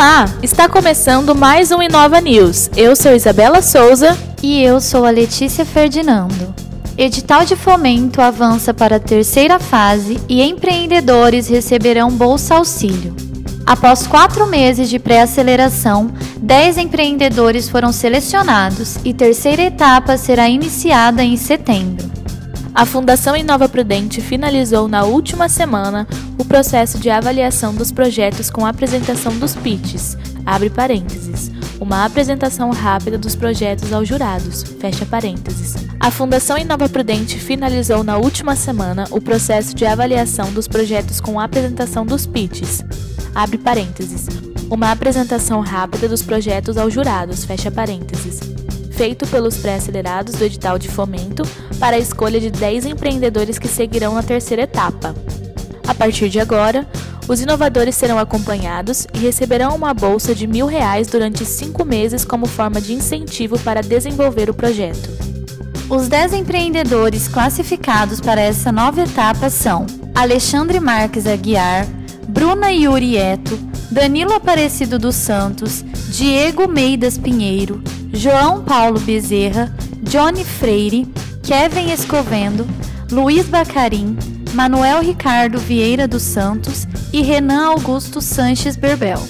Olá, está começando mais um Inova News. Eu sou Isabela Souza e eu sou a Letícia Ferdinando. Edital de fomento avança para a terceira fase e empreendedores receberão bolsa auxílio. Após quatro meses de pré-aceleração, 10 empreendedores foram selecionados e terceira etapa será iniciada em setembro. A Fundação Inova Prudente finalizou na última semana o processo de avaliação dos projetos com apresentação dos pitches, abre parênteses, uma apresentação rápida dos projetos aos jurados, fecha parênteses. A Fundação Inova Prudente finalizou na última semana o processo de avaliação dos projetos com apresentação dos pitches, abre parênteses, uma apresentação rápida dos projetos aos jurados, fecha parênteses feito pelos pré-acelerados do edital de fomento para a escolha de 10 empreendedores que seguirão na terceira etapa. A partir de agora, os inovadores serão acompanhados e receberão uma bolsa de mil reais durante cinco meses como forma de incentivo para desenvolver o projeto. Os 10 empreendedores classificados para essa nova etapa são Alexandre Marques Aguiar, Bruna Yurieto, Danilo Aparecido dos Santos, Diego Meidas Pinheiro, João Paulo Bezerra, Johnny Freire, Kevin Escovendo, Luiz Bacarim, Manuel Ricardo Vieira dos Santos e Renan Augusto Sanches Berbel.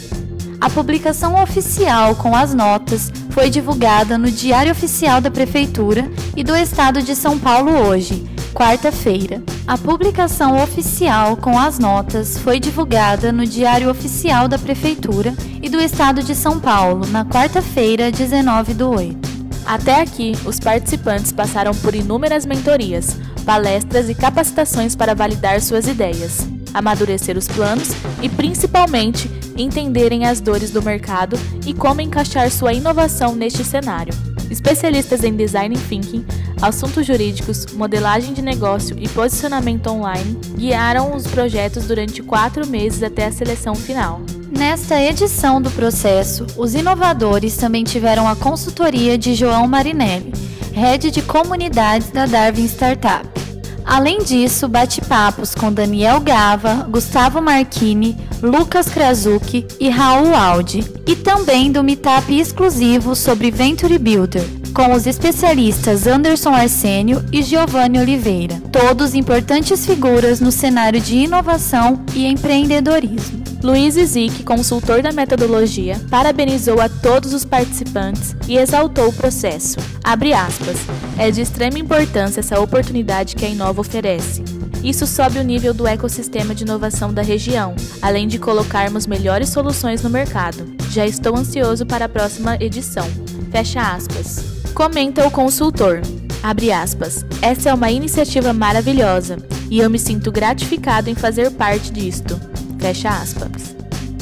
A publicação oficial com as notas foi divulgada no Diário Oficial da Prefeitura e do Estado de São Paulo hoje, quarta-feira. A publicação oficial com as notas foi divulgada no Diário Oficial da Prefeitura e do Estado de São Paulo na quarta-feira, 19 do 8. Até aqui, os participantes passaram por inúmeras mentorias, palestras e capacitações para validar suas ideias, amadurecer os planos e, principalmente, entenderem as dores do mercado e como encaixar sua inovação neste cenário. Especialistas em design thinking, assuntos jurídicos, modelagem de negócio e posicionamento online guiaram os projetos durante quatro meses até a seleção final. Nesta edição do processo, os inovadores também tiveram a consultoria de João Marinelli, head de comunidades da Darwin Startup. Além disso, bate-papos com Daniel Gava, Gustavo Marchini, Lucas Krasuki e Raul Aldi, e também do meetup exclusivo sobre Venture Builder, com os especialistas Anderson Arsênio e Giovanni Oliveira, todos importantes figuras no cenário de inovação e empreendedorismo. Luiz Zick, consultor da metodologia, parabenizou a todos os participantes e exaltou o processo. Abre aspas. É de extrema importância essa oportunidade que a Inova oferece. Isso sobe o nível do ecossistema de inovação da região, além de colocarmos melhores soluções no mercado. Já estou ansioso para a próxima edição. Fecha aspas. Comenta o consultor. Abre aspas. Essa é uma iniciativa maravilhosa e eu me sinto gratificado em fazer parte disto. Fecha aspas.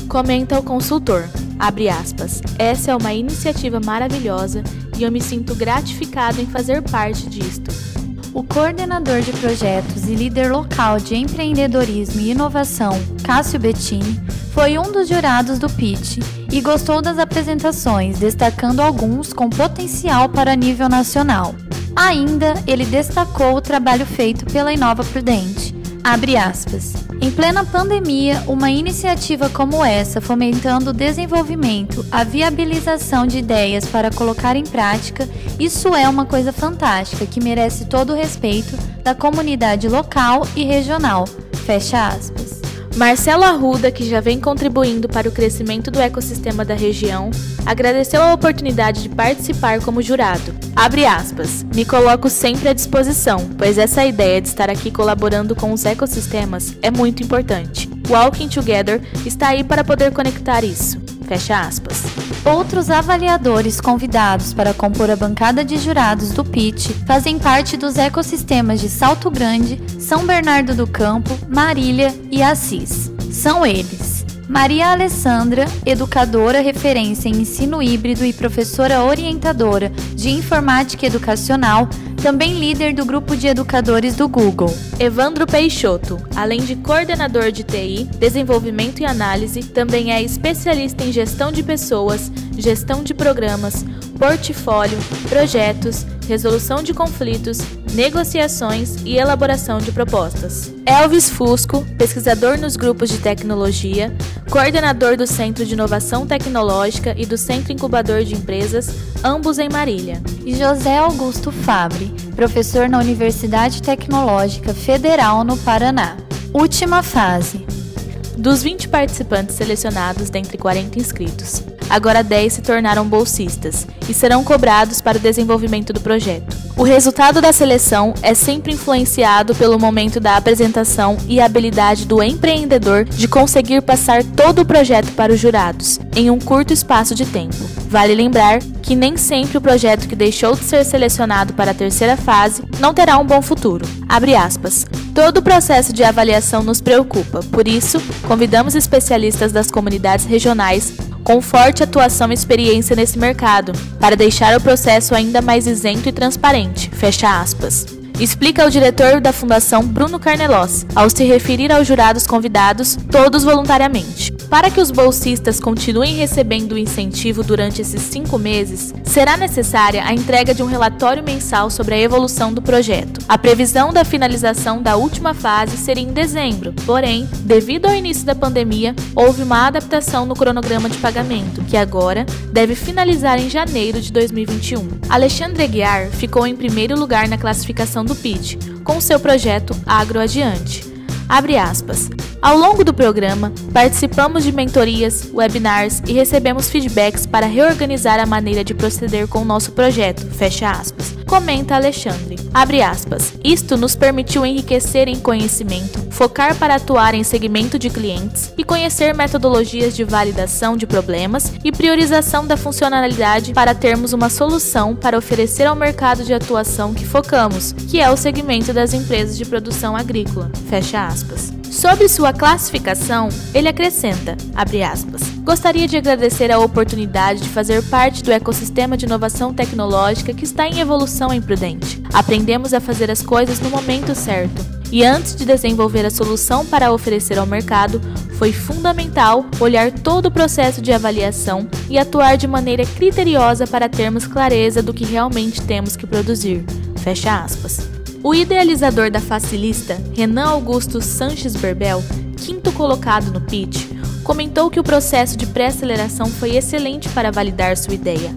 Comenta o consultor. Abre aspas. Essa é uma iniciativa maravilhosa e eu me sinto gratificado em fazer parte disto. O coordenador de projetos e líder local de empreendedorismo e inovação, Cássio Bettini, foi um dos jurados do pitch e gostou das apresentações, destacando alguns com potencial para nível nacional. Ainda, ele destacou o trabalho feito pela Inova Prudente. Abre aspas. Em plena pandemia, uma iniciativa como essa, fomentando o desenvolvimento, a viabilização de ideias para colocar em prática, isso é uma coisa fantástica que merece todo o respeito da comunidade local e regional. Fecha aspas. Marcelo Arruda, que já vem contribuindo para o crescimento do ecossistema da região, agradeceu a oportunidade de participar como jurado. Abre aspas. Me coloco sempre à disposição, pois essa ideia de estar aqui colaborando com os ecossistemas é muito importante. Walking Together está aí para poder conectar isso. Fecha aspas. Outros avaliadores convidados para compor a bancada de jurados do PIT fazem parte dos ecossistemas de Salto Grande, São Bernardo do Campo, Marília e Assis. São eles: Maria Alessandra, educadora referência em ensino híbrido e professora orientadora de informática educacional, também líder do grupo de educadores do Google. Evandro Peixoto, além de coordenador de TI, desenvolvimento e análise, também é especialista em gestão de pessoas, gestão de programas, portfólio, projetos, resolução de conflitos, negociações e elaboração de propostas. Elvis Fusco, pesquisador nos grupos de tecnologia, coordenador do Centro de Inovação Tecnológica e do Centro Incubador de Empresas, ambos em Marília. E José Augusto Fabre, professor na Universidade Tecnológica Federal no Paraná. Última fase. Dos 20 participantes selecionados dentre 40 inscritos, agora 10 se tornaram bolsistas e serão cobrados para o desenvolvimento do projeto. O resultado da seleção é sempre influenciado pelo momento da apresentação e habilidade do empreendedor de conseguir passar todo o projeto para os jurados, em um curto espaço de tempo. Vale lembrar que nem sempre o projeto que deixou de ser selecionado para a terceira fase não terá um bom futuro. Abre aspas. Todo o processo de avaliação nos preocupa, por isso, convidamos especialistas das comunidades regionais com forte atuação e experiência nesse mercado, para deixar o processo ainda mais isento e transparente. Fecha aspas. Explica o diretor da Fundação Bruno Carnelós, ao se referir aos jurados convidados, todos voluntariamente. Para que os bolsistas continuem recebendo o incentivo durante esses cinco meses, será necessária a entrega de um relatório mensal sobre a evolução do projeto. A previsão da finalização da última fase seria em dezembro, porém, devido ao início da pandemia, houve uma adaptação no cronograma de pagamento, que agora deve finalizar em janeiro de 2021. Alexandre Aguiar ficou em primeiro lugar na classificação do PIT, com seu projeto Agro Adiante. Abre aspas. Ao longo do programa, participamos de mentorias, webinars e recebemos feedbacks para reorganizar a maneira de proceder com o nosso projeto. Fecha aspas. Comenta Alexandre. Abre aspas. Isto nos permitiu enriquecer em conhecimento, focar para atuar em segmento de clientes e conhecer metodologias de validação de problemas e priorização da funcionalidade para termos uma solução para oferecer ao mercado de atuação que focamos, que é o segmento das empresas de produção agrícola. Fecha aspas. Sobre sua classificação, ele acrescenta, aspas, Gostaria de agradecer a oportunidade de fazer parte do ecossistema de inovação tecnológica que está em evolução em Prudente. Aprendemos a fazer as coisas no momento certo. E antes de desenvolver a solução para oferecer ao mercado, foi fundamental olhar todo o processo de avaliação e atuar de maneira criteriosa para termos clareza do que realmente temos que produzir. Fecha aspas. O idealizador da Facilista, Renan Augusto Sanches Berbel, quinto colocado no pitch, comentou que o processo de pré-aceleração foi excelente para validar sua ideia.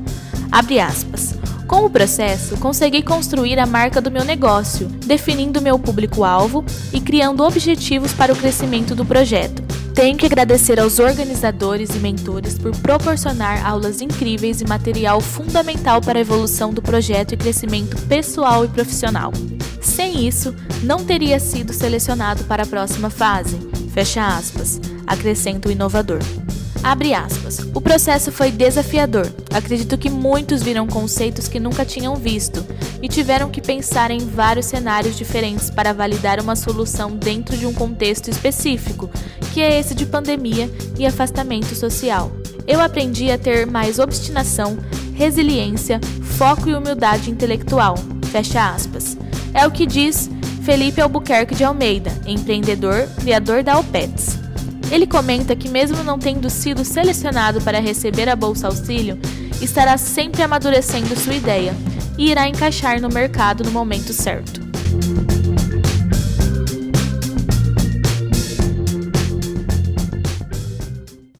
Abre aspas. Com o processo, consegui construir a marca do meu negócio, definindo meu público-alvo e criando objetivos para o crescimento do projeto. Tenho que agradecer aos organizadores e mentores por proporcionar aulas incríveis e material fundamental para a evolução do projeto e crescimento pessoal e profissional. Sem isso, não teria sido selecionado para a próxima fase. Fecha aspas. Acrescenta o inovador. Abre aspas. O processo foi desafiador. Acredito que muitos viram conceitos que nunca tinham visto e tiveram que pensar em vários cenários diferentes para validar uma solução dentro de um contexto específico, que é esse de pandemia e afastamento social. Eu aprendi a ter mais obstinação, resiliência, foco e humildade intelectual. Fecha aspas. É o que diz Felipe Albuquerque de Almeida, empreendedor, criador da Alpets. Ele comenta que, mesmo não tendo sido selecionado para receber a Bolsa Auxílio, estará sempre amadurecendo sua ideia e irá encaixar no mercado no momento certo.